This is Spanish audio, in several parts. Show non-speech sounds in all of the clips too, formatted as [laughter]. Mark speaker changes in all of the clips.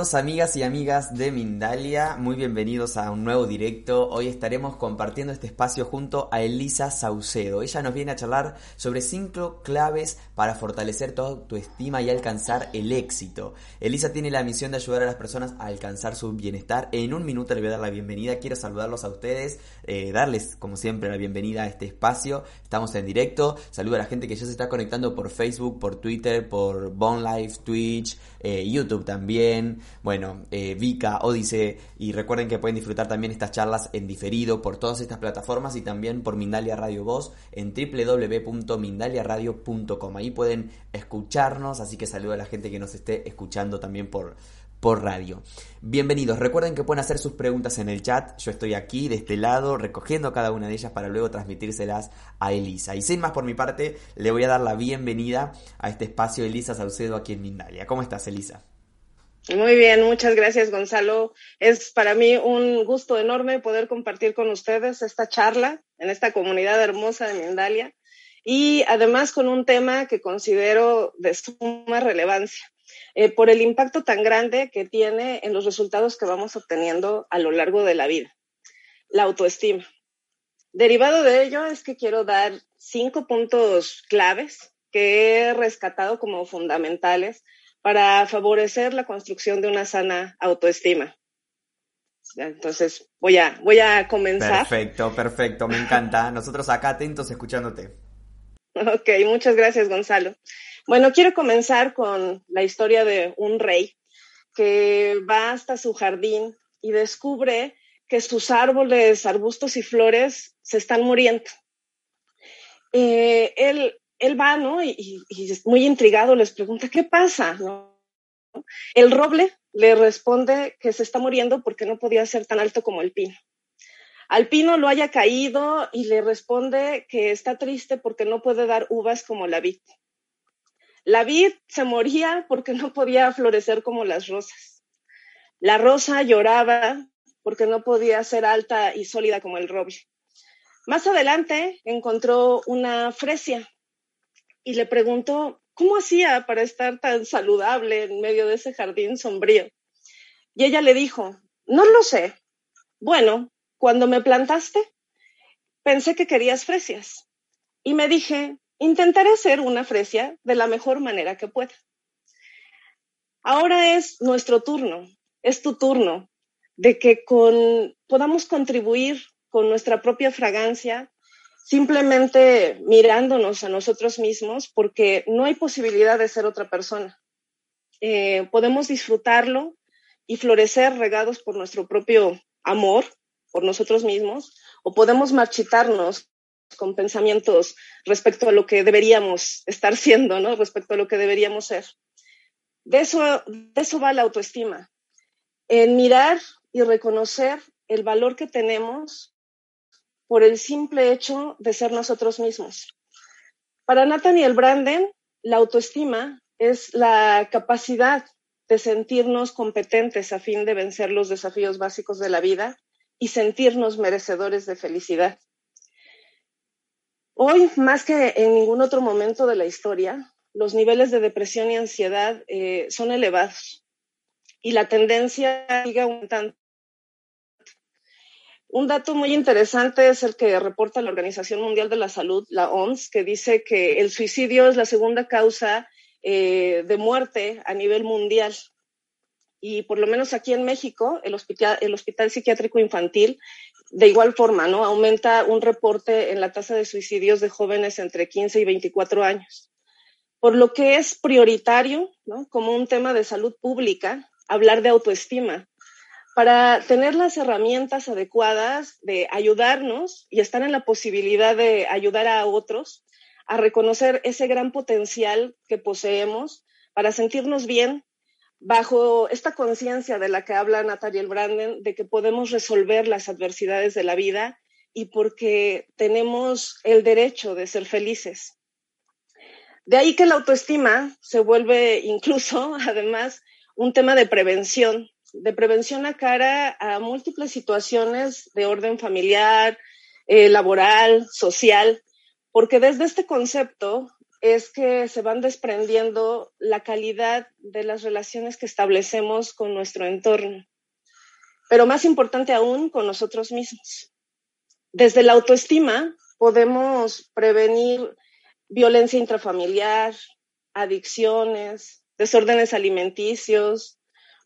Speaker 1: Bienvenidos amigas y amigas de Mindalia, muy bienvenidos a un nuevo directo. Hoy estaremos compartiendo este espacio junto a Elisa Saucedo. Ella nos viene a charlar sobre cinco claves para fortalecer tu autoestima y alcanzar el éxito. Elisa tiene la misión de ayudar a las personas a alcanzar su bienestar. En un minuto le voy a dar la bienvenida. Quiero saludarlos a ustedes, eh, darles como siempre la bienvenida a este espacio. Estamos en directo. Saludo a la gente que ya se está conectando por Facebook, por Twitter, por Bone Life, Twitch, eh, YouTube también bueno, eh, Vika, Odise, y recuerden que pueden disfrutar también estas charlas en diferido por todas estas plataformas y también por Mindalia Radio Voz en www.mindaliaradio.com. Ahí pueden escucharnos, así que saludo a la gente que nos esté escuchando también por, por radio. Bienvenidos, recuerden que pueden hacer sus preguntas en el chat, yo estoy aquí de este lado recogiendo cada una de ellas para luego transmitírselas a Elisa. Y sin más por mi parte, le voy a dar la bienvenida a este espacio Elisa Saucedo aquí en Mindalia. ¿Cómo estás, Elisa?
Speaker 2: Muy bien, muchas gracias Gonzalo. Es para mí un gusto enorme poder compartir con ustedes esta charla en esta comunidad hermosa de Mindalia y además con un tema que considero de suma relevancia eh, por el impacto tan grande que tiene en los resultados que vamos obteniendo a lo largo de la vida, la autoestima. Derivado de ello es que quiero dar cinco puntos claves que he rescatado como fundamentales para favorecer la construcción de una sana autoestima. Entonces, voy a, voy a comenzar.
Speaker 1: Perfecto, perfecto, me encanta. Nosotros acá atentos escuchándote.
Speaker 2: Ok, muchas gracias, Gonzalo. Bueno, quiero comenzar con la historia de un rey que va hasta su jardín y descubre que sus árboles, arbustos y flores se están muriendo. Eh, él él va, ¿no? Y, muy intrigado les pregunta, ¿qué pasa? El roble le responde que se está muriendo porque no podía ser tan alto como el pino. Al pino lo haya caído y le responde que está triste porque no puede dar uvas como la vid. La vid se moría porque no podía florecer como las rosas. La rosa lloraba porque no podía ser alta y sólida como el roble. Más adelante encontró una fresia y le preguntó cómo hacía para estar tan saludable en medio de ese jardín sombrío. Y ella le dijo, no lo sé. Bueno, cuando me plantaste, pensé que querías fresias. Y me dije, intentaré ser una fresia de la mejor manera que pueda. Ahora es nuestro turno, es tu turno, de que con, podamos contribuir con nuestra propia fragancia simplemente mirándonos a nosotros mismos porque no hay posibilidad de ser otra persona. Eh, podemos disfrutarlo y florecer regados por nuestro propio amor, por nosotros mismos, o podemos marchitarnos con pensamientos respecto a lo que deberíamos estar siendo, ¿no? Respecto a lo que deberíamos ser. De eso, de eso va la autoestima, en mirar y reconocer el valor que tenemos por el simple hecho de ser nosotros mismos. Para Nathaniel Branden, la autoestima es la capacidad de sentirnos competentes a fin de vencer los desafíos básicos de la vida y sentirnos merecedores de felicidad. Hoy, más que en ningún otro momento de la historia, los niveles de depresión y ansiedad eh, son elevados y la tendencia sigue aumentando un dato muy interesante es el que reporta la Organización Mundial de la Salud, la OMS, que dice que el suicidio es la segunda causa eh, de muerte a nivel mundial. Y por lo menos aquí en México, el hospital, el hospital psiquiátrico infantil, de igual forma, ¿no? Aumenta un reporte en la tasa de suicidios de jóvenes entre 15 y 24 años. Por lo que es prioritario, ¿no? Como un tema de salud pública, hablar de autoestima para tener las herramientas adecuadas de ayudarnos y estar en la posibilidad de ayudar a otros a reconocer ese gran potencial que poseemos para sentirnos bien bajo esta conciencia de la que habla Natalia Branden, de que podemos resolver las adversidades de la vida y porque tenemos el derecho de ser felices. De ahí que la autoestima se vuelve incluso, [laughs] además, un tema de prevención, de prevención a cara a múltiples situaciones de orden familiar, eh, laboral, social, porque desde este concepto es que se van desprendiendo la calidad de las relaciones que establecemos con nuestro entorno, pero más importante aún, con nosotros mismos. Desde la autoestima podemos prevenir violencia intrafamiliar, adicciones, desórdenes alimenticios,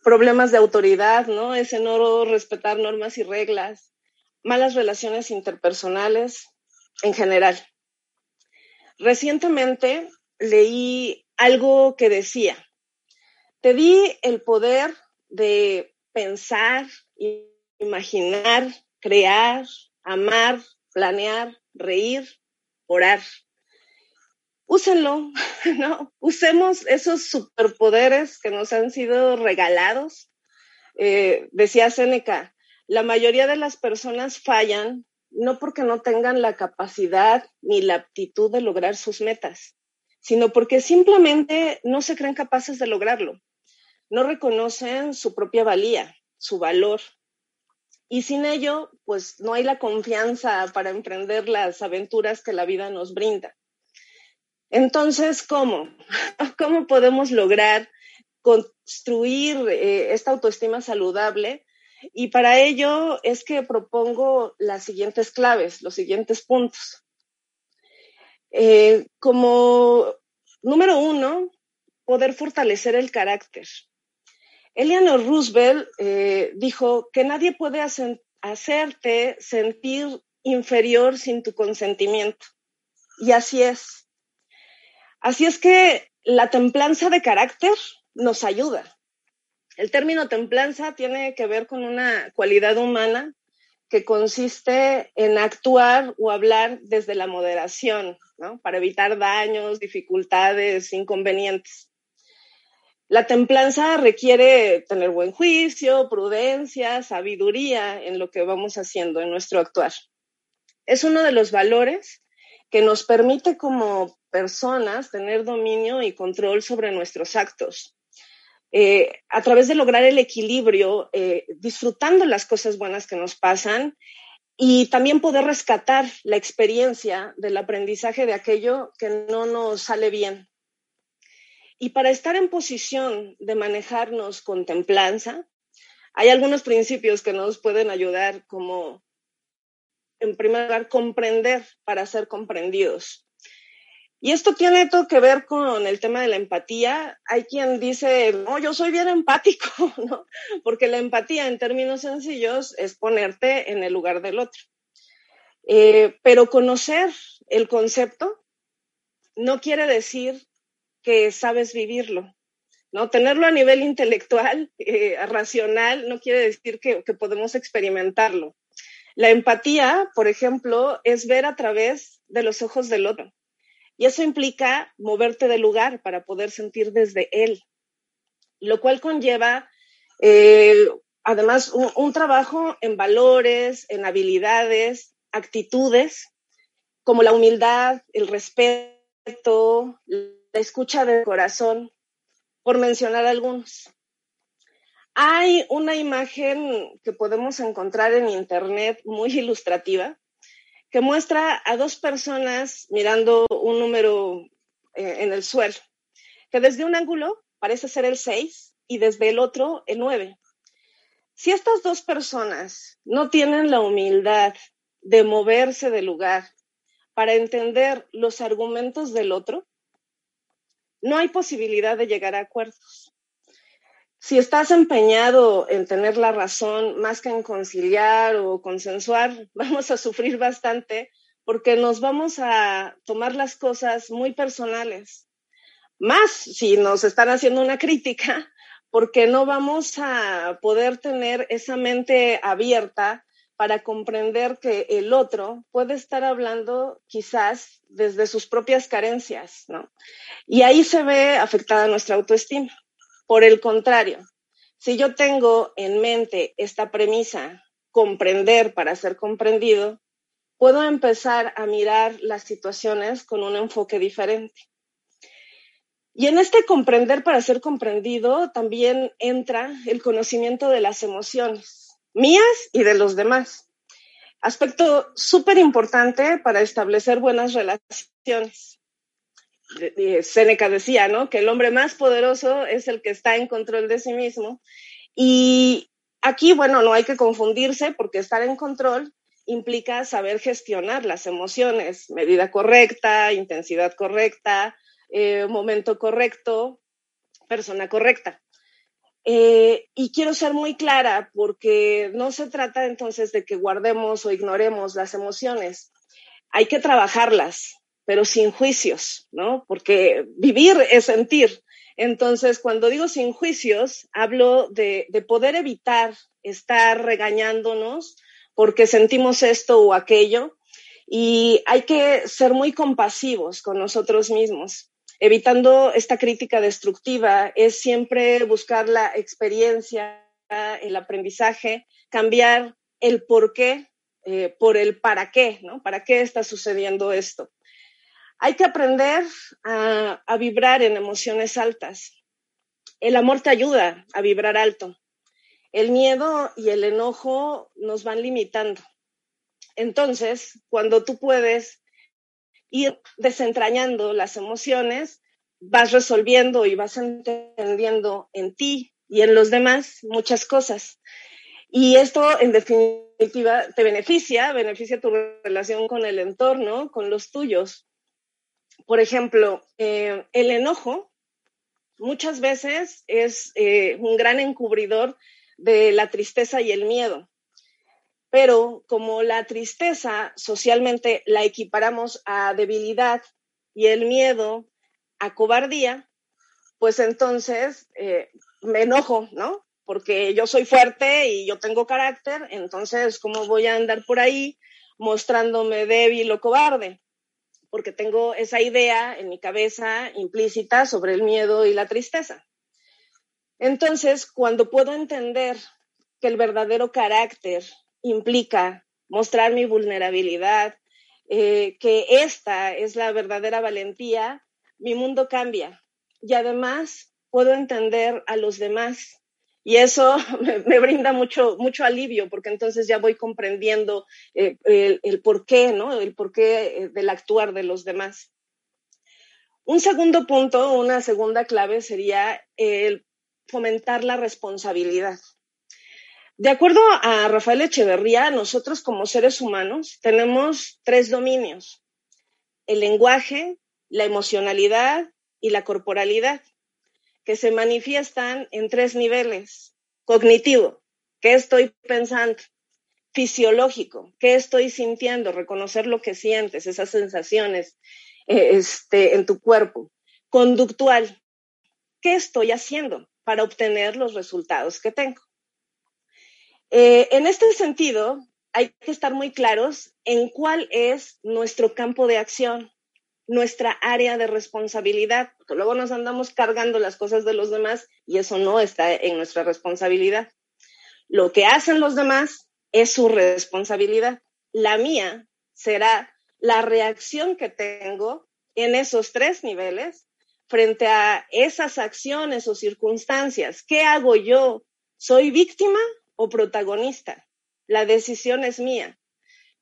Speaker 2: problemas de autoridad, ¿no? Ese no respetar normas y reglas, malas relaciones interpersonales en general. Recientemente leí algo que decía, te di el poder de pensar, imaginar, crear, amar, planear, reír, orar. Úsenlo, [laughs] ¿no? Usemos esos superpoderes que nos han sido regalados. Eh, decía Séneca, la mayoría de las personas fallan no porque no tengan la capacidad ni la aptitud de lograr sus metas, sino porque simplemente no se creen capaces de lograrlo. No reconocen su propia valía, su valor. Y sin ello, pues no hay la confianza para emprender las aventuras que la vida nos brinda. Entonces, ¿cómo? [laughs] ¿Cómo podemos lograr construir eh, esta autoestima saludable y para ello es que propongo las siguientes claves, los siguientes puntos. Eh, como número uno, poder fortalecer el carácter. Eleanor Roosevelt eh, dijo que nadie puede hacerte sentir inferior sin tu consentimiento. Y así es. Así es que la templanza de carácter nos ayuda. El término templanza tiene que ver con una cualidad humana que consiste en actuar o hablar desde la moderación, ¿no? Para evitar daños, dificultades, inconvenientes. La templanza requiere tener buen juicio, prudencia, sabiduría en lo que vamos haciendo, en nuestro actuar. Es uno de los valores que nos permite como personas tener dominio y control sobre nuestros actos eh, a través de lograr el equilibrio, eh, disfrutando las cosas buenas que nos pasan y también poder rescatar la experiencia del aprendizaje de aquello que no nos sale bien. Y para estar en posición de manejarnos con templanza, hay algunos principios que nos pueden ayudar como, en primer lugar, comprender para ser comprendidos. Y esto tiene todo que ver con el tema de la empatía. Hay quien dice, no, yo soy bien empático, [laughs] ¿no? Porque la empatía, en términos sencillos, es ponerte en el lugar del otro. Eh, pero conocer el concepto no quiere decir que sabes vivirlo, ¿no? Tenerlo a nivel intelectual, [laughs] eh, racional, no quiere decir que, que podemos experimentarlo. La empatía, por ejemplo, es ver a través de los ojos del otro y eso implica moverte de lugar para poder sentir desde él, lo cual conlleva eh, además un, trabajo en valores, en habilidades, actitudes, como la humildad, el respeto, la escucha del corazón, por mencionar algunos. Hay una imagen que podemos encontrar en Internet muy ilustrativa que muestra a dos personas mirando un número eh, en el suelo, que desde un ángulo parece ser el 6 y desde el otro el 9. Si estas dos personas no tienen la humildad de moverse del lugar para entender los argumentos del otro, no hay posibilidad de llegar a acuerdos si estás empeñado en tener la razón más que en conciliar o consensuar, [laughs] vamos a sufrir bastante porque nos vamos a tomar las cosas muy personales. Más si nos están haciendo una crítica, [laughs] porque no vamos a poder tener esa mente abierta para comprender que el otro puede estar hablando quizás desde sus propias carencias, ¿no? Y ahí se ve afectada nuestra autoestima. Por el contrario, si yo tengo en mente esta premisa, comprender para ser comprendido, puedo empezar a mirar las situaciones con un enfoque diferente. Y en este comprender para ser comprendido también entra el conocimiento de las emociones mías y de los demás. Aspecto súper importante para establecer buenas relaciones. Seneca decía, ¿no? Que el hombre más poderoso es el que está en control de sí mismo. Y aquí, bueno, no hay que confundirse porque estar en control implica saber gestionar las emociones, medida correcta, intensidad correcta, eh, momento correcto, persona correcta. Eh, y quiero ser muy clara porque no se trata entonces de que guardemos o ignoremos las emociones. Hay que trabajarlas, pero sin juicios, ¿no? Porque vivir es sentir. Entonces, cuando digo sin juicios, hablo de, de poder evitar estar regañándonos porque sentimos esto o aquello. Y hay que ser muy compasivos con nosotros mismos evitando esta crítica destructiva, es siempre buscar la experiencia, el aprendizaje, cambiar el por qué eh, por el para qué, ¿no? ¿Para qué está sucediendo esto? Hay que aprender a, vibrar en emociones altas. El amor te ayuda a vibrar alto. El miedo y el enojo nos van limitando. Entonces, cuando tú puedes ir desentrañando las emociones, vas resolviendo y vas entendiendo en ti y en los demás muchas cosas. Y esto, en definitiva, te beneficia, beneficia tu relación con el entorno, con los tuyos. Por ejemplo, eh, el enojo muchas veces es eh, un gran encubridor de la tristeza y el miedo pero como la tristeza socialmente la equiparamos a debilidad y el miedo a cobardía, pues entonces eh, me enojo, ¿no? Porque yo soy fuerte y yo tengo carácter, entonces, ¿cómo voy a andar por ahí mostrándome débil o cobarde? Porque tengo esa idea en mi cabeza implícita sobre el miedo y la tristeza. Entonces, cuando puedo entender que el verdadero carácter implica mostrar mi vulnerabilidad, eh, que esta es la verdadera valentía, mi mundo cambia. Y además puedo entender a los demás. Y eso [laughs] me, brinda mucho, mucho alivio, porque entonces ya voy comprendiendo eh, el, el porqué, ¿no? El porqué eh, del actuar de los demás. Un segundo punto, una segunda clave sería el fomentar la responsabilidad. De acuerdo a Rafael Echeverría, nosotros como seres humanos tenemos tres dominios, el lenguaje, la emocionalidad y la corporalidad, que se manifiestan en tres niveles. Cognitivo, ¿qué estoy pensando? Fisiológico, ¿qué estoy sintiendo? Reconocer lo que sientes, esas sensaciones eh, este, en tu cuerpo. Conductual, ¿qué estoy haciendo para obtener los resultados que tengo? Eh, en este sentido, hay que estar muy claros en cuál es nuestro campo de acción, nuestra área de responsabilidad, porque luego nos andamos cargando las cosas de los demás y eso no está en nuestra responsabilidad. Lo que hacen los demás es su responsabilidad. La mía será la reacción que tengo en esos tres niveles frente a esas acciones o circunstancias. ¿Qué hago yo? ¿Soy víctima o protagonista. La decisión es mía.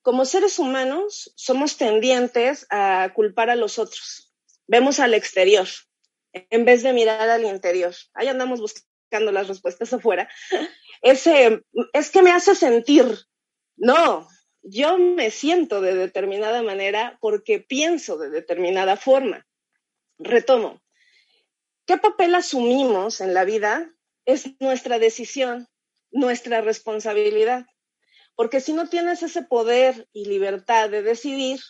Speaker 2: Como seres humanos somos tendientes a culpar a los otros. Vemos al exterior en vez de mirar al interior. Ahí andamos buscando las respuestas [laughs] afuera. Ese, es que me hace sentir. No, yo me siento de determinada manera porque pienso de determinada forma. Retomo. ¿Qué papel asumimos en la vida? Es nuestra decisión nuestra responsabilidad. Porque si no tienes ese poder y libertad de decidir,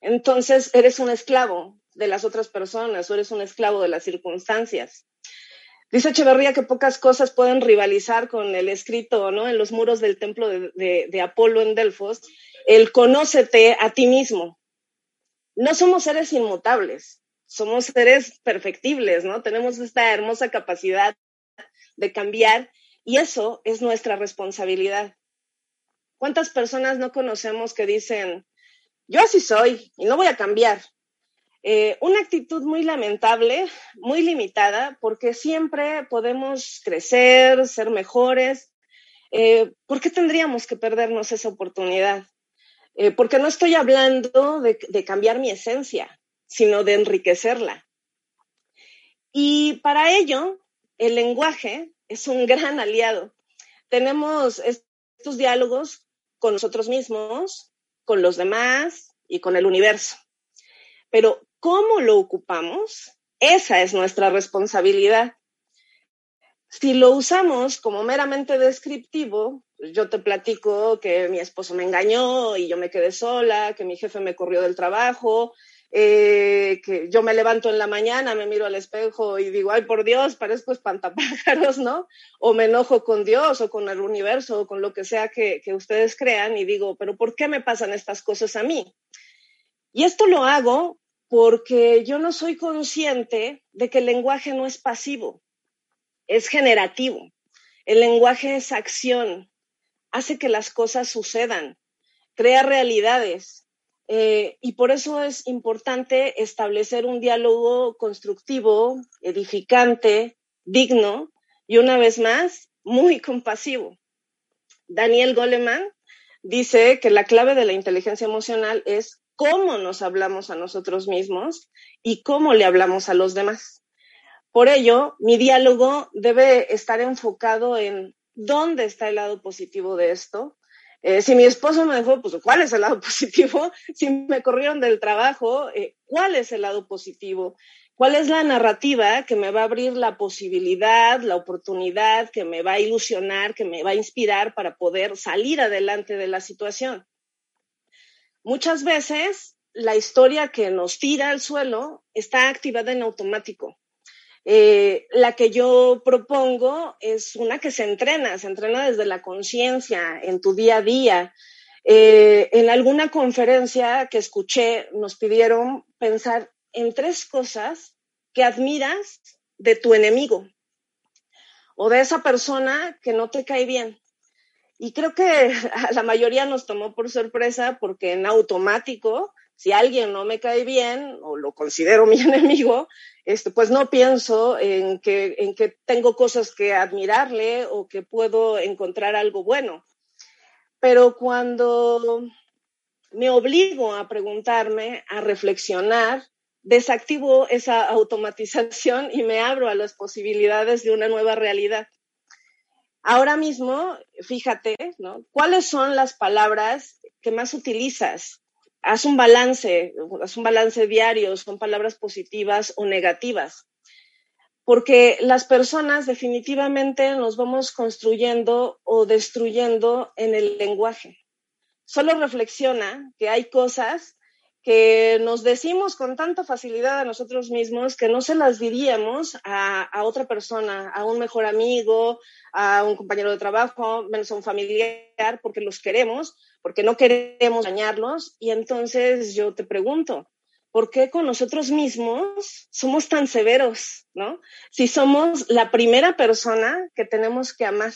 Speaker 2: entonces eres un esclavo de las otras personas o eres un esclavo de las circunstancias. Dice Echeverría que pocas cosas pueden rivalizar con el escrito, ¿no? En los muros del templo de, de Apolo en Delfos, el conócete a ti mismo. No somos seres inmutables, somos seres perfectibles, ¿no? Tenemos esta hermosa capacidad de cambiar y eso es nuestra responsabilidad. ¿Cuántas personas no conocemos que dicen, yo así soy y no voy a cambiar? Eh, una actitud muy lamentable, muy limitada, porque siempre podemos crecer, ser mejores. Eh, ¿Por qué tendríamos que perdernos esa oportunidad? Eh, porque no estoy hablando de, de cambiar mi esencia, sino de enriquecerla. Y para ello, el lenguaje es un gran aliado. Tenemos estos diálogos con nosotros mismos, con los demás y con el universo. Pero cómo lo ocupamos, esa es nuestra responsabilidad. Si lo usamos como meramente descriptivo, yo te platico que mi esposo me engañó y yo me quedé sola, que mi jefe me corrió del trabajo, eh, que yo me levanto en la mañana, me miro al espejo y digo, ay, por Dios, parezco espantapájaros, ¿no? O me enojo con Dios o con el universo o con lo que sea que, que ustedes crean y digo, pero ¿por qué me pasan estas cosas a mí? Y esto lo hago porque yo no soy consciente de que el lenguaje no es pasivo, es generativo. El lenguaje es acción, hace que las cosas sucedan, crea realidades. Eh, y por eso es importante establecer un diálogo constructivo, edificante, digno y una vez más, muy compasivo. Daniel Goleman dice que la clave de la inteligencia emocional es cómo nos hablamos a nosotros mismos y cómo le hablamos a los demás. Por ello, mi diálogo debe estar enfocado en dónde está el lado positivo de esto. Eh, si mi esposo me dejó, pues ¿cuál es el lado [laughs] positivo? Si me corrieron del trabajo, eh, ¿cuál es el lado positivo? ¿Cuál es la narrativa que me va a abrir la posibilidad, la oportunidad, que me va a ilusionar, que me va a inspirar para poder salir adelante de la situación? Muchas veces la historia que nos tira al suelo está activada en automático. Eh, la que yo propongo es una que se entrena, se entrena desde la conciencia, en tu día a día. Eh, en alguna conferencia que escuché nos pidieron pensar en tres cosas que admiras de tu enemigo o de esa persona que no te cae bien. Y creo que [laughs] a la mayoría nos tomó por sorpresa porque en automático, si alguien no me cae bien o lo considero [laughs] mi enemigo, este, pues no pienso en que, en que tengo cosas que admirarle o que puedo encontrar algo bueno. Pero cuando me obligo a preguntarme, a reflexionar, desactivo esa automatización y me abro a las posibilidades de una nueva realidad. Ahora mismo, fíjate. ¿Cuáles son las palabras que más utilizas? Haz un balance, haz un balance diario, son palabras positivas o negativas. Porque las personas definitivamente nos vamos construyendo o destruyendo en el lenguaje. Solo reflexiona que hay cosas que nos decimos con tanta facilidad a nosotros mismos que no se las diríamos a, otra persona, a un mejor amigo, a un compañero de trabajo, menos a un familiar, porque los queremos, porque no queremos dañarlos. Y entonces yo te pregunto, ¿por qué con nosotros mismos somos tan severos, no? Si somos la primera persona que tenemos que amar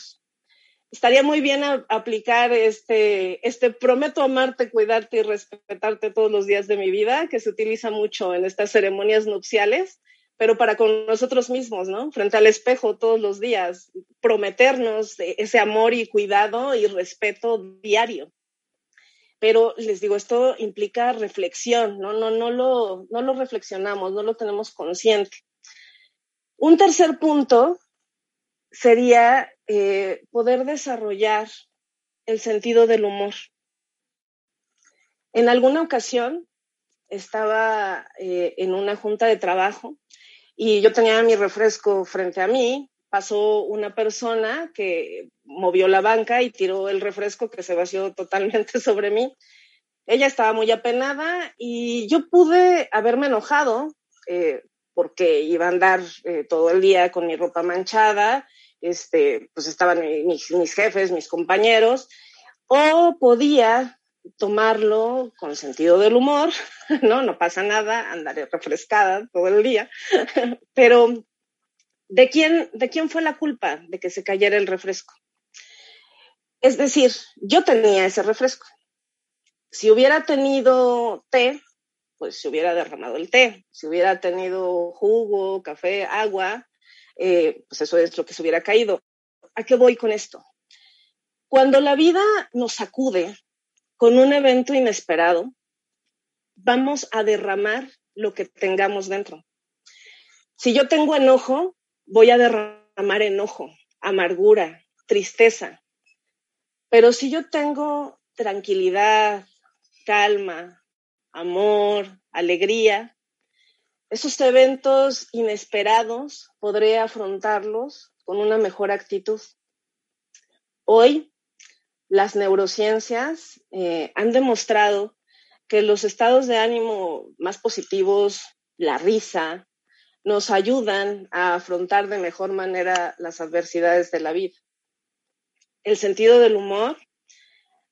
Speaker 2: estaría muy bien aplicar este, este prometo amarte, cuidarte y respetarte todos los días de mi vida, que se utiliza mucho en estas ceremonias nupciales, pero para con nosotros mismos, ¿no? Frente al espejo todos los días, prometernos ese amor y cuidado y respeto diario. Pero les digo, esto implica reflexión, ¿no? No, no, lo, no lo reflexionamos, no lo tenemos consciente. Un tercer punto sería eh, poder desarrollar el sentido del humor. En alguna ocasión estaba eh, en una junta de trabajo y yo tenía mi refresco frente a mí. Pasó una persona que movió la banca y tiró el refresco que se vació [laughs] totalmente sobre mí. Ella estaba muy apenada y yo pude haberme enojado, eh, porque iba a andar todo el día con mi ropa manchada, este, pues estaban mis, mis jefes, mis compañeros, o podía tomarlo con sentido del humor, [laughs] ¿no? No pasa nada, andaré refrescada todo el día, [laughs] pero ¿de quién, ¿de quién fue la culpa de que se cayera el refresco? Es decir, yo tenía ese refresco. Si hubiera tenido té, pues se hubiera derramado el té. Si hubiera tenido jugo, café, agua, eh, pues eso es lo que se hubiera caído. ¿A qué voy con esto? Cuando la vida nos sacude con un evento inesperado, vamos a derramar lo que tengamos dentro. Si yo tengo enojo, voy a derramar enojo, amargura, tristeza. Pero si yo tengo tranquilidad, calma, amor, alegría, esos eventos inesperados podré afrontarlos con una mejor actitud. Hoy las neurociencias eh, han demostrado que los estados de ánimo más positivos, la risa, nos ayudan a afrontar de mejor manera las adversidades de la vida. El sentido del humor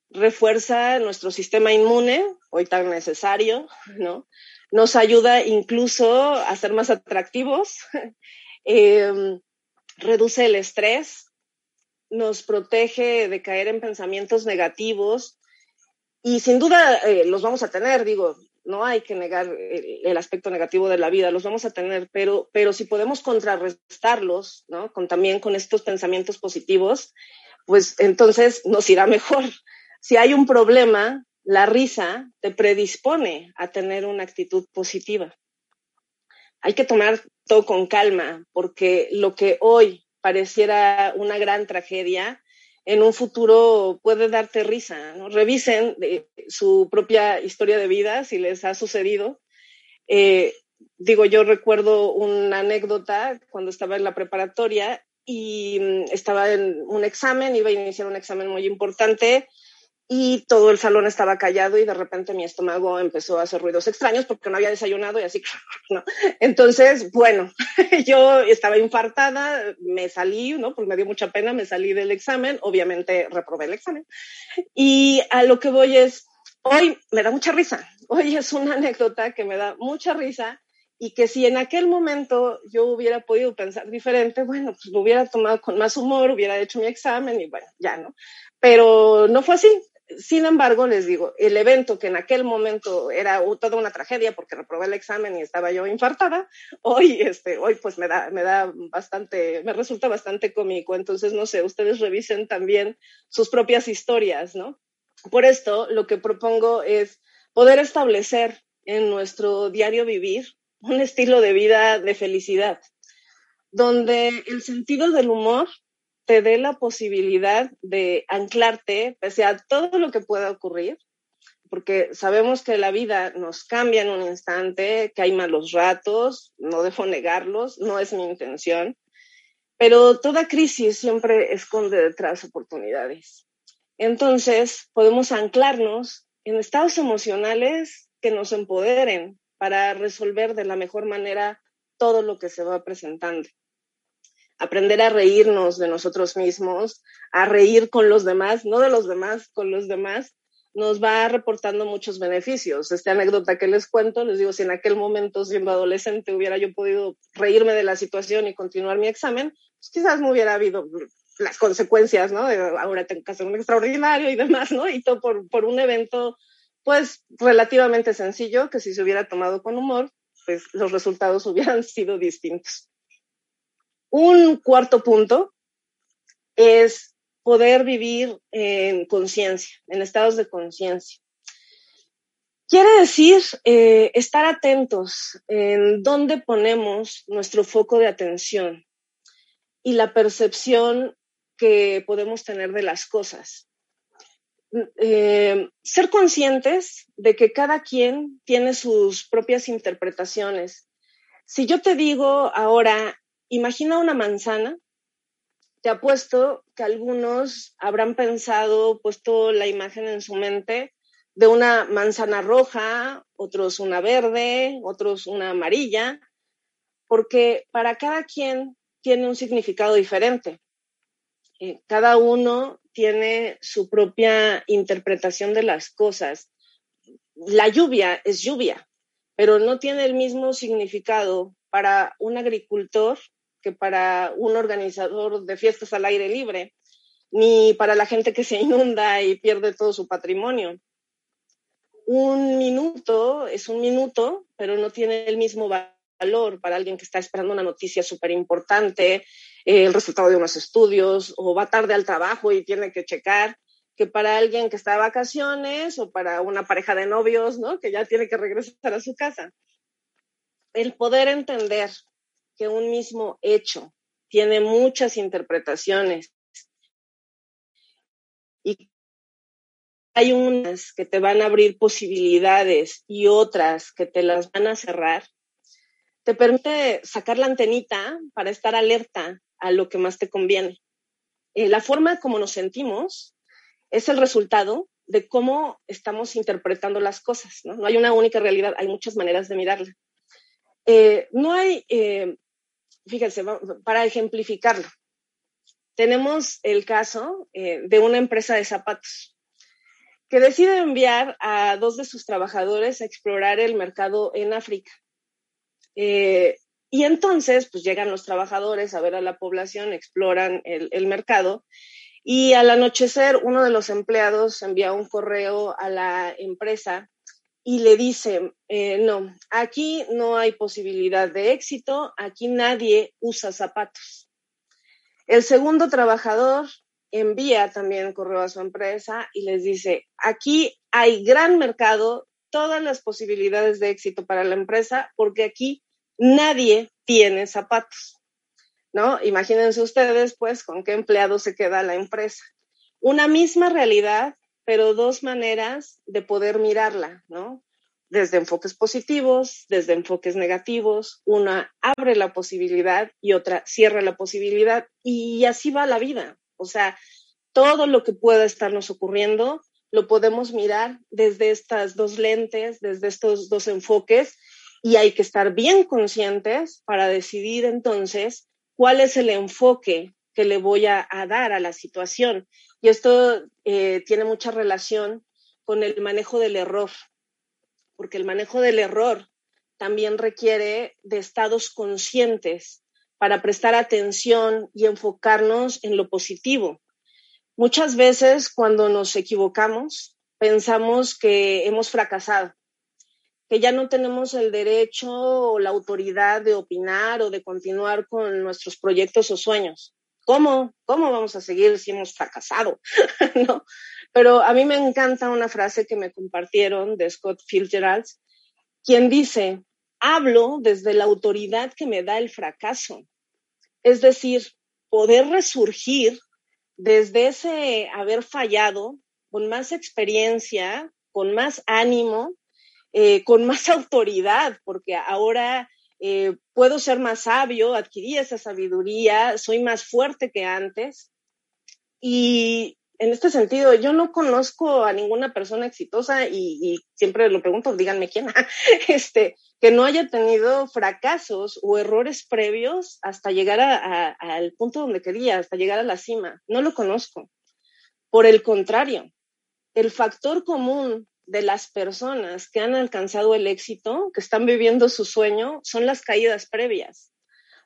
Speaker 2: refuerza nuestro sistema inmune, hoy tan necesario, ¿no? Nos ayuda incluso a ser más atractivos, [laughs] em, reduce el estrés, nos protege de caer en pensamientos negativos y sin duda eh, los vamos a tener, digo, no hay que negar el, aspecto negativo de la vida, los vamos a tener, pero, pero si podemos contrarrestarlos, ¿no? También con estos pensamientos positivos, pues entonces nos irá mejor. [laughs] Si hay un problema, la risa te predispone a tener una actitud positiva. Hay que tomar todo con calma, porque lo que hoy pareciera una gran tragedia, en un futuro puede darte risa. Revisen eh, su propia historia de vida si les ha sucedido. Eh, digo, yo recuerdo una anécdota cuando estaba en la preparatoria y mm, estaba en un examen, iba a iniciar un examen muy importante y todo el salón estaba callado y de repente mi estómago empezó a hacer ruidos extraños porque no había desayunado y así, [laughs] ¿no? Entonces, bueno, [laughs] yo estaba infartada, me salí, ¿no? Porque me dio mucha pena, me salí del examen, obviamente reprobé el examen. Y a lo que voy es, hoy me da mucha risa, hoy es una anécdota que me da mucha risa y que si en aquel momento yo hubiera podido pensar diferente, bueno, pues lo hubiera tomado con más humor, hubiera hecho mi examen y bueno, ya, ¿no? Pero no fue así, sin embargo, les digo, el evento que en aquel momento era toda una tragedia porque reprobé el examen y estaba yo infartada, hoy, este, hoy pues me da, me da bastante, me resulta bastante cómico. Entonces, no sé, ustedes revisen también sus propias historias, ¿no? Por esto, lo que propongo es poder establecer en nuestro diario vivir un estilo de vida de felicidad, donde el sentido del humor te dé la posibilidad de anclarte pese a todo lo que pueda ocurrir, porque sabemos que la vida nos cambia en un instante, que hay malos ratos, no dejo negarlos, no es mi intención, pero toda crisis siempre esconde detrás oportunidades. Entonces, podemos anclarnos en estados emocionales que nos empoderen para resolver de la mejor manera todo lo que se va presentando aprender a reírnos de nosotros mismos, a reír con los demás, no de los demás, con los demás, nos va reportando muchos beneficios. Esta anécdota que les cuento, les digo, si en aquel momento, siendo adolescente, hubiera yo podido reírme de la situación y continuar mi examen, pues quizás me hubiera habido las consecuencias, ¿no? Ahora tengo que hacer un extraordinario y demás, ¿no? Y todo por, por un evento, pues, relativamente sencillo, que si se hubiera tomado con humor, pues los resultados [laughs] hubieran sido distintos. Un cuarto punto es poder vivir en conciencia, en estados de conciencia. Quiere decir eh, estar atentos en dónde ponemos nuestro foco de atención y la percepción que podemos tener de las cosas. Eh, ser conscientes de que cada quien tiene sus propias interpretaciones. Si yo te digo ahora, imagina una manzana. Te apuesto que algunos habrán pensado, puesto la imagen en su mente de una manzana roja, otros una verde, otros una amarilla. porque para cada quien tiene un significado diferente. Eh, cada uno tiene su propia interpretación de las cosas. La lluvia es lluvia, pero no tiene el mismo significado para un agricultor que para un organizador de fiestas al aire libre, ni para la gente que se inunda y pierde todo su patrimonio. Un minuto es un minuto, pero no tiene el mismo valor para alguien que está esperando una noticia súper importante, eh, el resultado de unos estudios, o va tarde al trabajo y tiene que checar, que para alguien que está de vacaciones o para una pareja de novios, ¿no? Que ya tiene que regresar a su casa. El poder entender que un mismo hecho tiene muchas interpretaciones y hay unas que te van a abrir posibilidades y otras que te las van a cerrar, te permite sacar la antenita para estar alerta a lo que más te conviene. Eh, la forma como nos sentimos es el resultado de cómo estamos interpretando las cosas. No, no hay una única realidad, hay muchas maneras de mirarla. Eh, no hay, eh, fíjense, para ejemplificarlo, tenemos el caso de una empresa de zapatos que decide enviar a dos de sus trabajadores a explorar el mercado en África. y entonces, pues llegan los trabajadores a ver a la población, exploran el, el mercado y al anochecer, uno de los empleados envía un correo a la empresa y le dice, eh, no, aquí no hay posibilidad de éxito, aquí nadie usa zapatos. El segundo trabajador envía también correo a su empresa y les dice, aquí hay gran mercado, todas las posibilidades de éxito para la empresa, porque aquí nadie tiene zapatos. ¿no? Imagínense ustedes, pues, con qué empleado se queda la empresa. Una misma realidad, pero dos maneras de poder mirarla, ¿no? Desde enfoques positivos, desde enfoques negativos. Una abre la posibilidad y otra cierra la posibilidad. Y así va la vida. O sea, todo lo que pueda estarnos ocurriendo lo podemos mirar desde estas dos lentes, desde estos dos enfoques, y hay que estar bien conscientes para decidir entonces cuál es el enfoque que le voy a, dar a la situación. Y esto eh, tiene mucha relación con el manejo del error, porque el manejo del error también requiere de estados conscientes para prestar atención y enfocarnos en lo positivo. Muchas veces cuando nos equivocamos, pensamos que hemos fracasado que ya no tenemos el derecho o la autoridad de opinar o de continuar con nuestros proyectos o sueños. ¿Cómo? ¿Cómo vamos a seguir si hemos fracasado? [laughs] ¿No? Pero a mí me encanta una frase que me compartieron de Scott Fitzgerald, quien dice, hablo desde la autoridad que me da el fracaso. Es decir, poder resurgir desde ese haber fallado con más experiencia, con más ánimo, eh, con más [laughs] autoridad, porque ahora eh, puedo ser más sabio, adquirí esa sabiduría, soy más fuerte que antes. Y en este sentido, yo no conozco a ninguna persona exitosa y, siempre lo pregunto, díganme quién, [laughs] este, que no haya tenido fracasos o errores previos hasta llegar al punto donde quería, hasta llegar a la cima. No lo conozco. Por el contrario, el factor común de las personas que han alcanzado el éxito, que están viviendo su sueño, son las caídas previas.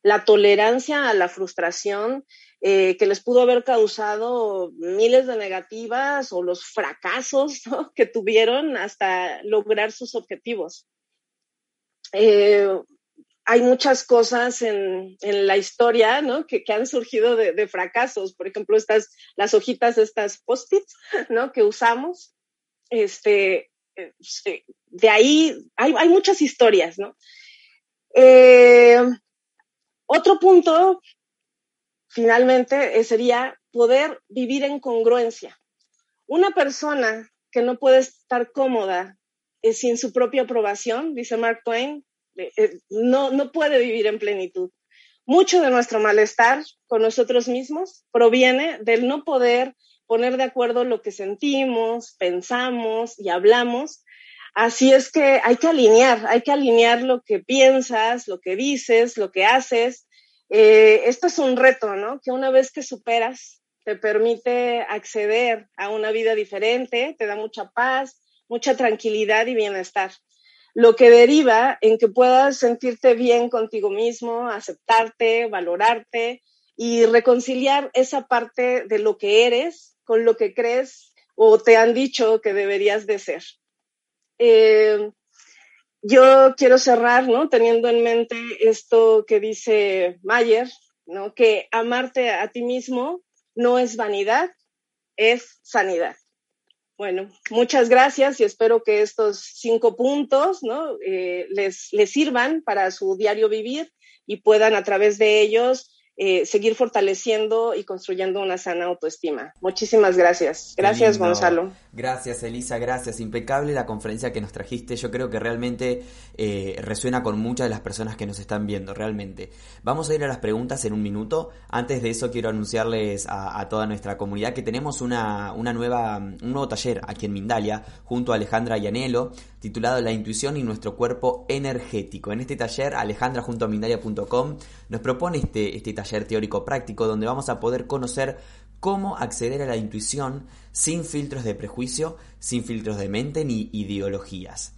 Speaker 2: La tolerancia a la frustración eh, que les pudo haber causado miles de negativas o los fracasos [laughs] que tuvieron hasta lograr sus objetivos. Eh, hay muchas cosas en, la historia ¿no? que, han surgido de, fracasos. Por ejemplo, estas, las hojitas, estas post-its [laughs] ¿no? que usamos este, eh, de ahí hay, muchas historias, ¿no? Eh, otro punto, finalmente, eh, sería poder vivir en congruencia. Una persona que no puede estar cómoda sin su propia aprobación, dice Mark Twain, no, no puede vivir en plenitud. Mucho de nuestro malestar con nosotros mismos proviene del no poder poner de acuerdo lo que sentimos, pensamos y hablamos Así es que hay que alinear, hay que alinear lo que piensas, lo que dices, lo que haces. Eh, esto es un reto, ¿no? Que una vez que superas, te permite acceder a una vida diferente, te da mucha paz, mucha tranquilidad y bienestar. Lo que deriva en que puedas sentirte bien contigo mismo, aceptarte, valorarte y reconciliar esa parte de lo que eres con lo que crees o te han dicho que deberías de ser. Eh, yo quiero cerrar, ¿no? Teniendo en mente esto que dice Mayer, ¿no? Que amarte a ti mismo no es vanidad, es sanidad. Bueno, muchas gracias y espero que estos cinco puntos ¿no? Eh, les, les sirvan para su diario vivir y puedan a través de ellos eh, seguir fortaleciendo y construyendo una sana autoestima. Muchísimas gracias. Gracias, Gonzalo.
Speaker 1: Gracias, Elisa, gracias. Impecable la conferencia que nos trajiste. Yo creo que realmente eh, resuena con muchas de las personas que nos están viendo, realmente. Vamos a ir a las preguntas en un minuto. Antes de eso, quiero anunciarles a, toda nuestra comunidad que tenemos una, una nueva, un nuevo taller aquí en Mindalia, junto a Alejandra Yanelo, titulado La intuición y nuestro cuerpo energético. En este taller, Alejandra junto a Mindalia.com nos propone este, este taller teórico práctico donde vamos a poder conocer cómo acceder a la intuición sin filtros de prejuicio, sin filtros de mente ni ideologías.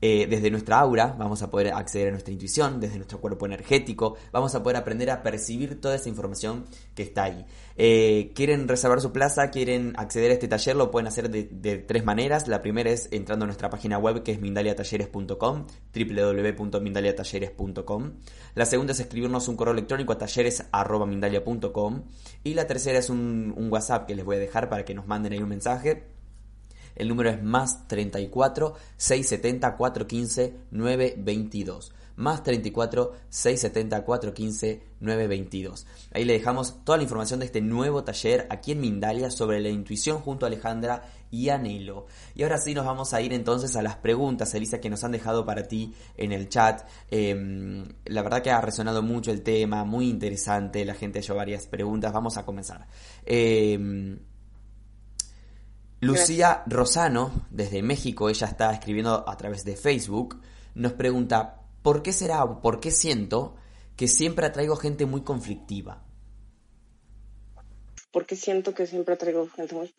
Speaker 1: Eh, desde nuestra aura vamos a poder acceder a nuestra intuición, desde nuestro cuerpo energético, vamos a poder aprender a percibir toda esa información que está ahí. Eh, quieren reservar su plaza, quieren acceder a este taller, lo pueden hacer de, tres maneras. La primera es entrando a nuestra página web que es mindaliatalleres.com, www.mindaliatalleres.com. La segunda es escribirnos un correo electrónico a talleres.mindalia.com. Y la tercera es un, un WhatsApp que les voy a dejar para que nos manden ahí un mensaje el número es más 34 670 415 922. Más 34 670 415 922. Ahí le dejamos toda la información de este nuevo taller aquí en Mindalia sobre la intuición junto a Alejandra y Anelo. Y ahora sí nos vamos a ir entonces a las preguntas, Elisa, que nos han dejado para ti en el chat. Em, la verdad que ha resonado mucho el tema, muy interesante, la gente ha hecho varias preguntas. Vamos a comenzar. Eh, Lucía Rosano, desde México, ella está escribiendo a través de Facebook, nos pregunta, ¿por qué será o por qué siento que siempre atraigo gente muy conflictiva?
Speaker 2: Porque siento que siempre atraigo gente muy...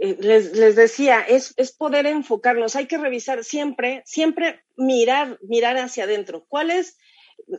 Speaker 2: Eh, les, decía, es, es, poder enfocarnos, hay que revisar siempre, siempre mirar, mirar hacia adentro. ¿Cuál es,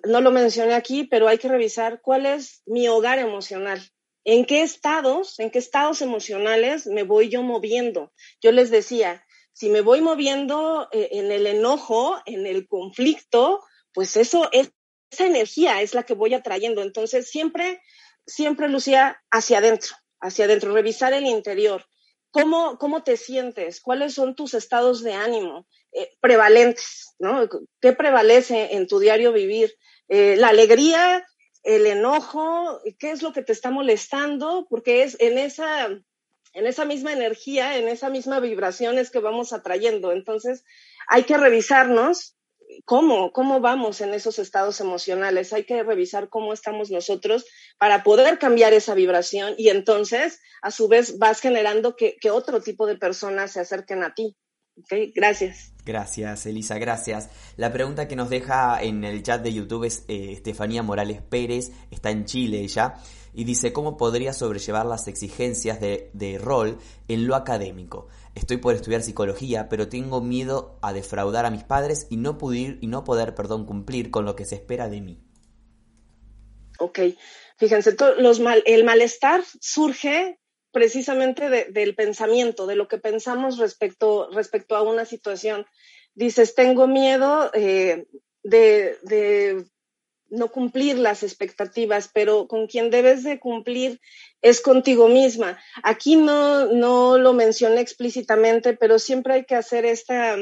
Speaker 2: no lo mencioné aquí, pero hay que revisar cuál es mi hogar emocional? En qué estados, en qué estados emocionales me voy yo moviendo. Yo les decía, si me voy moviendo eh, en el enojo, en el conflicto, pues eso es, esa energía es la que voy atrayendo. Entonces, siempre, siempre, Lucía, hacia adentro, hacia adentro, revisar el interior. ¿Cómo, cómo te sientes? ¿Cuáles son tus estados de ánimo eh, prevalentes? ¿no? ¿Qué prevalece en tu diario vivir? Eh, la alegría el enojo, qué es lo que te está molestando, porque es en esa, en esa misma energía, en esa misma vibración es que vamos atrayendo. Entonces, hay que revisarnos cómo, cómo vamos en esos estados emocionales. Hay que revisar cómo estamos nosotros para poder cambiar esa vibración y entonces, a su vez, vas generando que, que otro tipo de personas se acerquen a ti. Okay, gracias.
Speaker 1: Gracias, Elisa, gracias. La pregunta que nos deja en el chat de YouTube es eh, Estefanía Morales Pérez, está en Chile ella, y dice, ¿cómo podría sobrellevar las exigencias de, de rol en lo académico? Estoy por estudiar psicología, pero tengo miedo a defraudar a mis padres y no poder, y no poder perdón, cumplir con lo que se espera de mí.
Speaker 2: Ok, fíjense, los mal, el malestar surge precisamente del pensamiento, de lo que pensamos respecto, respecto a una situación. Dices, tengo miedo eh, de, no cumplir las expectativas, pero con quien debes de cumplir es contigo misma. Aquí no, no lo mencioné explícitamente, pero siempre hay que hacer esta,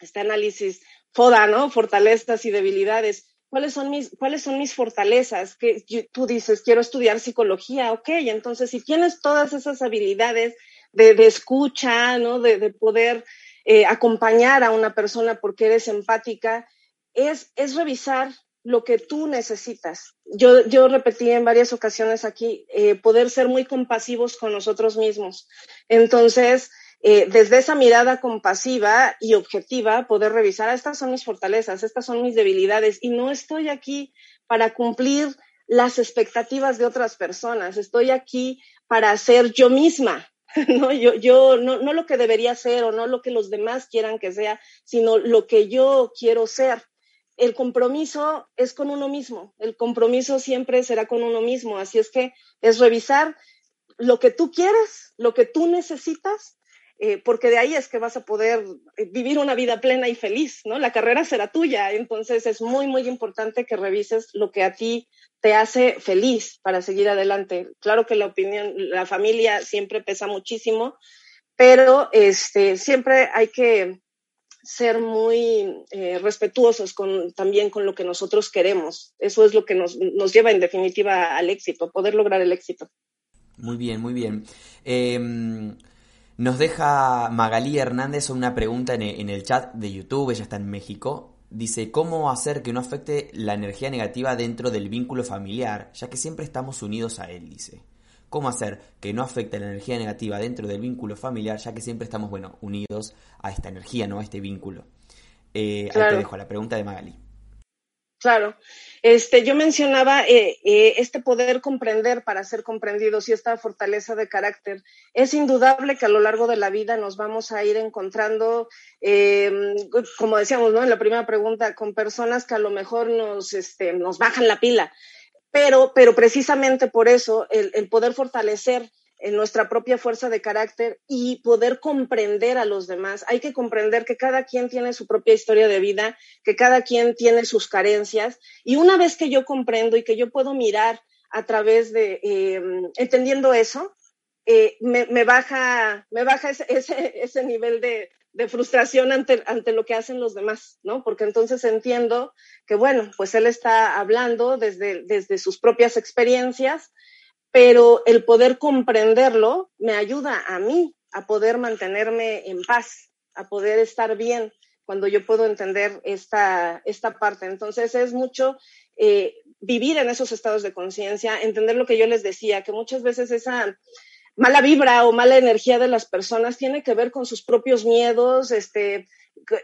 Speaker 2: este análisis FODA, ¿no? Fortalezas y debilidades ¿Cuáles son mis, cuáles son mis fortalezas? Que tú dices, quiero estudiar psicología, ok, entonces si tienes todas esas habilidades de, escucha, ¿no? De, poder eh, acompañar a una persona porque eres empática, es, es revisar lo que tú necesitas. Yo, yo repetí en varias ocasiones aquí, eh, poder ser muy compasivos con nosotros mismos. Entonces, eh, desde esa mirada compasiva y objetiva, poder revisar, ah, estas son mis fortalezas, estas son mis debilidades, y no estoy aquí para cumplir las expectativas de otras personas, estoy aquí para ser yo misma, [laughs] ¿no? Yo, yo no, no lo que debería ser o no lo que los demás quieran que sea, sino lo que yo quiero ser. El compromiso es con uno mismo, el compromiso siempre será con uno mismo, así es que es revisar lo que tú quieres, lo que tú necesitas eh, porque de ahí es que vas a poder eh, vivir una vida plena y feliz, ¿no? La carrera será tuya, entonces es muy, muy importante que revises lo que a ti te hace feliz para seguir adelante. Claro que la opinión, la familia siempre pesa muchísimo, pero este, siempre hay que ser muy eh, respetuosos con, también con lo que nosotros queremos. Eso es lo que nos, nos lleva en definitiva al éxito, poder lograr el éxito.
Speaker 1: Muy bien, muy bien. Eh, nos deja Magalí Hernández una pregunta en el chat de YouTube, ella está en México. Dice, ¿cómo hacer que no afecte la energía negativa dentro del vínculo familiar, ya que siempre estamos unidos a él? Dice. ¿Cómo hacer que no afecte la energía negativa dentro del vínculo familiar, ya que siempre estamos, bueno, unidos a esta energía, ¿no? A este vínculo. Eh, ahí te dejo la pregunta de Magalí.
Speaker 2: Claro. Este, yo mencionaba eh, eh, este poder comprender para ser comprendidos y esta fortaleza de carácter. Es indudable que a lo largo de la vida nos vamos a ir encontrando, em, como decíamos ¿no? en la primera pregunta, con personas que a lo mejor nos, este, nos bajan la pila. Pero, pero precisamente por eso el, el poder fortalecer en nuestra propia fuerza de carácter y poder comprender a los demás. Hay que comprender que cada quien tiene su propia historia de vida, que cada quien tiene sus carencias. Y una vez que yo comprendo y que yo puedo mirar a través de, em, entendiendo eso, eh, me, baja, me baja ese, ese, nivel de, de frustración ante, ante, lo que hacen los demás, ¿no? Porque entonces entiendo que, bueno, pues él está hablando desde, desde sus propias experiencias pero el poder comprenderlo me ayuda a mí a poder mantenerme en paz, a poder estar bien cuando yo puedo entender esta, esta parte. Entonces es mucho eh, vivir en esos estados de conciencia, entender lo que yo les decía, que muchas veces esa mala vibra o mala energía de las personas tiene que ver con sus propios miedos, este,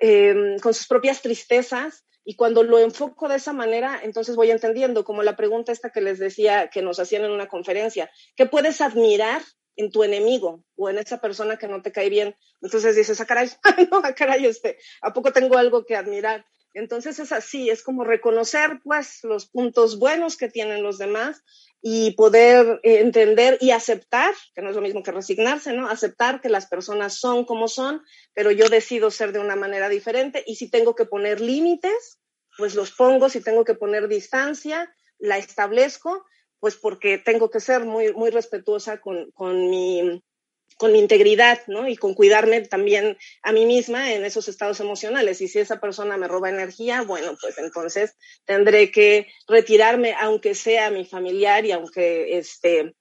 Speaker 2: eh, con sus propias tristezas y cuando lo enfoco de esa manera, entonces voy entendiendo, como la pregunta esta que les decía que nos hacían en una conferencia, ¿qué puedes admirar en tu enemigo o en esa persona que no te cae bien? Entonces dices, ah, caray, [laughs] no, ah, caray, este, ¿a poco tengo algo que admirar? Entonces es así, es como reconocer pues los puntos buenos que tienen los demás y poder eh, entender y aceptar, que no es lo mismo que resignarse, ¿no? Aceptar que las personas son como son, pero yo decido ser de una manera diferente y si tengo que poner límites, pues los pongo, si tengo que poner distancia, la establezco, pues porque tengo que ser muy, muy respetuosa con, con mi con mi integridad, ¿no? Y con cuidarme también a mí misma en esos estados emocionales. Y si esa persona me roba energía, bueno, pues entonces tendré que retirarme, aunque sea mi familiar y aunque este,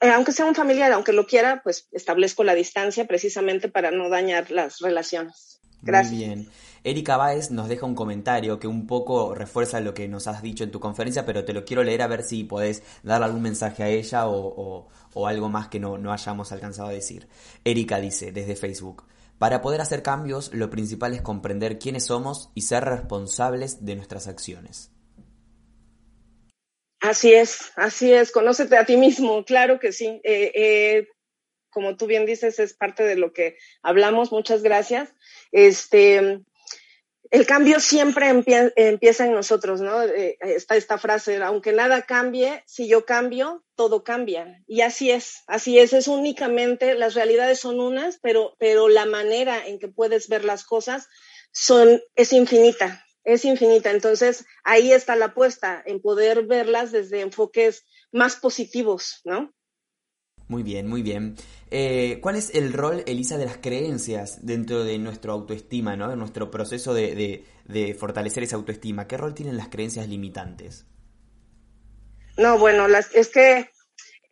Speaker 2: aunque sea un familiar, aunque lo quiera, pues establezco la distancia precisamente para no dañar las relaciones. Gracias.
Speaker 1: Muy bien. Erika Báez nos deja un comentario que un poco refuerza lo que nos has dicho en tu conferencia, pero te lo quiero leer a ver si podés dar algún mensaje a ella o, algo más que no, no hayamos alcanzado a decir. Erika dice desde Facebook, para poder hacer cambios, lo principal es comprender quiénes somos y ser responsables de nuestras acciones.
Speaker 2: Así es, así es, conócete a ti mismo, claro que sí. Eh, eh, como tú bien dices, es parte de lo que hablamos, muchas gracias. Este, el cambio siempre empieza en nosotros, ¿no? Eh, está esta frase, aunque nada cambie, si yo cambio, todo cambia. Y así es, así es, es únicamente, las realidades son unas, pero, pero la manera en que puedes ver las cosas son, es infinita, es infinita. Entonces, ahí está la apuesta, en poder verlas desde enfoques más positivos, ¿no?
Speaker 1: Muy bien, muy bien. Eh, ¿Cuál es el rol, Elisa, de las creencias dentro de nuestra autoestima, ¿no? de nuestro proceso de, fortalecer esa autoestima? ¿Qué rol tienen las creencias limitantes?
Speaker 2: No, bueno, las, es que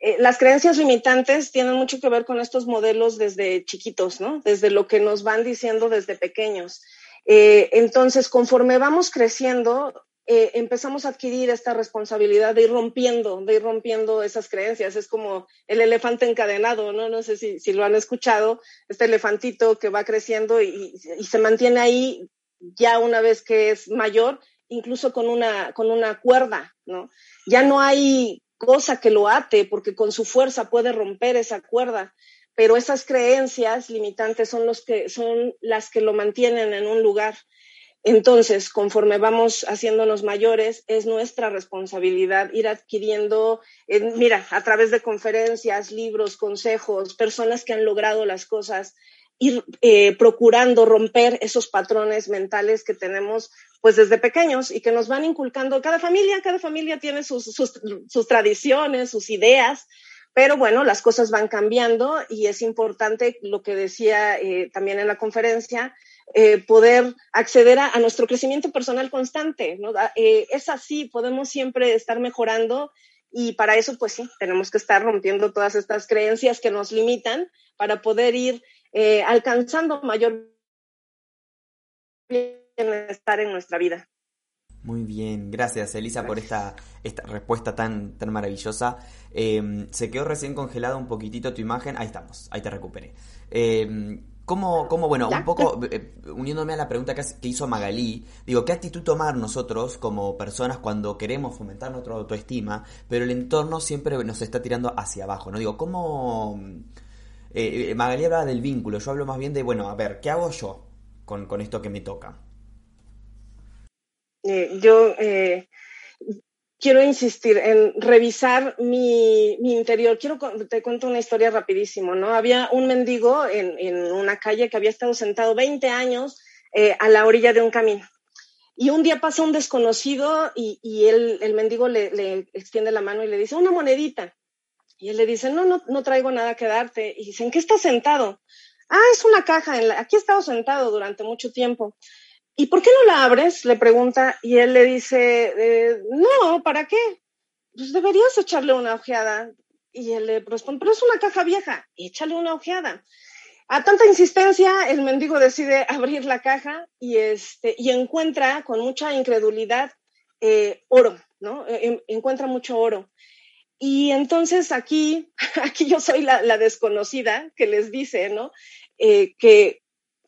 Speaker 2: eh, las creencias limitantes tienen mucho que ver con estos modelos desde chiquitos, ¿no? Desde lo que nos van diciendo desde pequeños. Eh, entonces, conforme vamos creciendo, eh, empezamos a adquirir esta responsabilidad de ir rompiendo, de ir rompiendo esas creencias. Es como el elefante encadenado, ¿no? No sé si, si lo han escuchado, este elefantito que va creciendo y, y, se mantiene ahí ya una vez que es mayor, incluso con una, con una cuerda, ¿no? Ya no hay cosa que lo ate porque con su fuerza puede romper esa cuerda pero esas creencias limitantes son, los que, son las que lo mantienen en un lugar. Entonces, conforme vamos haciéndonos mayores, es nuestra responsabilidad ir adquiriendo, eh, mira, a través de conferencias, libros, consejos, personas que han logrado las cosas, ir eh, procurando romper esos patrones mentales que tenemos pues desde pequeños y que nos van inculcando. Cada familia, cada familia tiene sus, sus, tradiciones, sus ideas, pero bueno, las cosas van cambiando y es importante lo que decía eh, también en la conferencia, eh, poder acceder a, nuestro crecimiento personal constante. Eh, es así, podemos siempre estar mejorando y para eso, pues sí, tenemos que estar rompiendo todas estas creencias que nos limitan para poder ir alcanzando mayor bienestar en nuestra vida.
Speaker 1: Muy bien, gracias Elisa por esta, esta respuesta tan, tan maravillosa. Em, se quedó recién congelada un poquitito tu imagen, ahí estamos, ahí te recuperé. Eh, ¿Cómo, cómo, bueno, un poco eh, uniéndome a la pregunta que, hizo Magalí, digo, ¿qué actitud tomar nosotros como personas cuando queremos fomentar nuestra autoestima, pero el entorno siempre nos está tirando hacia abajo, ¿no? Digo, ¿cómo... Eh, Magalí hablaba del vínculo, yo hablo más bien de, bueno, a ver, ¿qué hago yo con, con esto que me toca?
Speaker 2: Eh, yo eh, quiero insistir en revisar mi, interior. Quiero te cuento una historia rapidísimo, ¿no? Había un mendigo en, una calle que había estado sentado 20 años eh, a la orilla de un camino. Y un día pasa un desconocido y, el mendigo le, extiende la mano y le dice, una monedita. Y él le dice, no, no, no traigo nada que darte. Y dice, ¿en qué estás sentado? Ah, es una caja. aquí he estado sentado durante mucho tiempo. ¿Y por qué no la abres? Le pregunta y él le dice, eh, no, ¿para qué? Pues deberías echarle una ojeada. Y él le responde, pero es una caja vieja, échale una ojeada. A tanta insistencia, el mendigo decide [laughs] abrir la caja y, este, y encuentra con mucha incredulidad eh, oro, ¿no? E, encuentra mucho oro. Y entonces aquí, [laughs] aquí yo soy la, desconocida que les dice, ¿no? Eh, que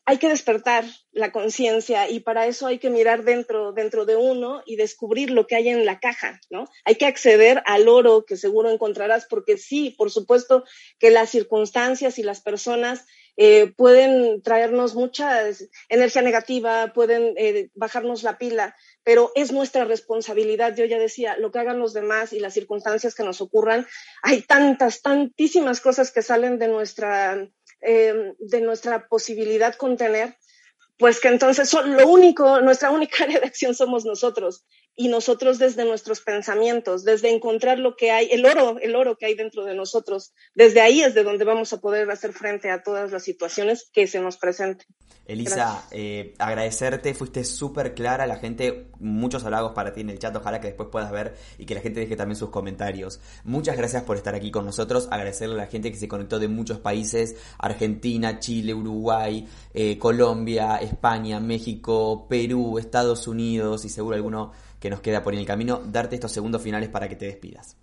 Speaker 2: hay que despertar la conciencia y para eso hay que mirar dentro, dentro de uno y descubrir lo que hay en la caja, ¿no? Hay que acceder al oro que seguro encontrarás porque sí, por supuesto que las circunstancias y las personas eh, pueden traernos mucha energía negativa, pueden eh, bajarnos la pila, pero es nuestra responsabilidad. Yo ya decía, lo que hagan los demás y las circunstancias que nos ocurran, hay tantas, tantísimas cosas que salen de nuestra Em, de nuestra posibilidad contener, pues que entonces lo único, nuestra única [laughs] área de acción somos nosotros y nosotros desde nuestros pensamientos, desde encontrar lo que hay, el oro, el oro que hay dentro de nosotros, desde ahí es de donde vamos a poder hacer frente a todas las situaciones que se nos presenten.
Speaker 1: Elisa, eh, agradecerte, fuiste súper clara, la gente, muchos halagos para ti en el chat, ojalá que después puedas ver y que la gente deje también sus comentarios. Muchas gracias por estar aquí con nosotros, agradecerle a la gente que se conectó de muchos países, Argentina, Chile, Uruguay, eh, Colombia, España, México, Perú, Estados Unidos y seguro alguno que nos queda por el camino, darte estos segundos finales para que te despidas.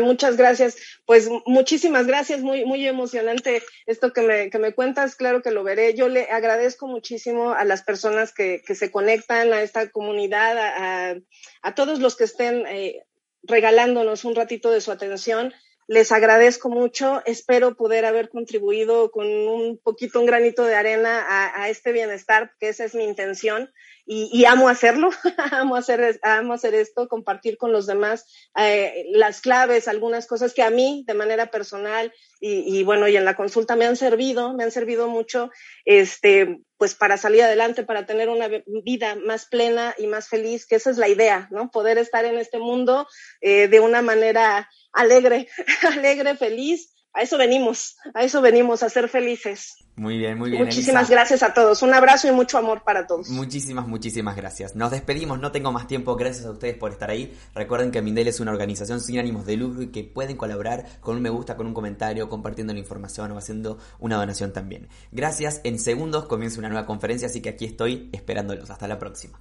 Speaker 2: muchas gracias. Pues muchísimas gracias, muy, muy emocionante esto que me, que me cuentas, claro que lo veré. Yo le agradezco muchísimo a las personas que, que se conectan a esta comunidad, a, a todos los que estén eh, regalándonos un ratito de su atención. Les agradezco mucho, espero poder haber contribuido con un poquito, un granito de arena a, a este bienestar, que esa es mi intención y, amo hacerlo, [laughs] amo, hacer, amo hacer esto, compartir con los demás eh, las claves, algunas cosas que a mí de manera personal y, bueno, y en la consulta me han servido, me han servido mucho, este, pues para salir adelante, para tener una vida más plena y más feliz, que esa es la idea, ¿no? Poder estar en este mundo eh, de una manera alegre, [laughs] alegre, feliz, a eso venimos, a eso venimos, a ser felices.
Speaker 1: Muy bien, muy bien.
Speaker 2: Muchísimas gracias a todos. Un abrazo y mucho amor para todos.
Speaker 1: Muchísimas, muchísimas gracias. Nos despedimos, no tengo más tiempo. Gracias a ustedes por estar ahí. Recuerden que Mindel es una organización sin ánimos de lucro y que pueden colaborar con un me gusta, con un comentario, compartiendo la información o haciendo una donación también. Gracias. En segundos comienza una nueva conferencia, así que aquí estoy esperándolos. Hasta la próxima.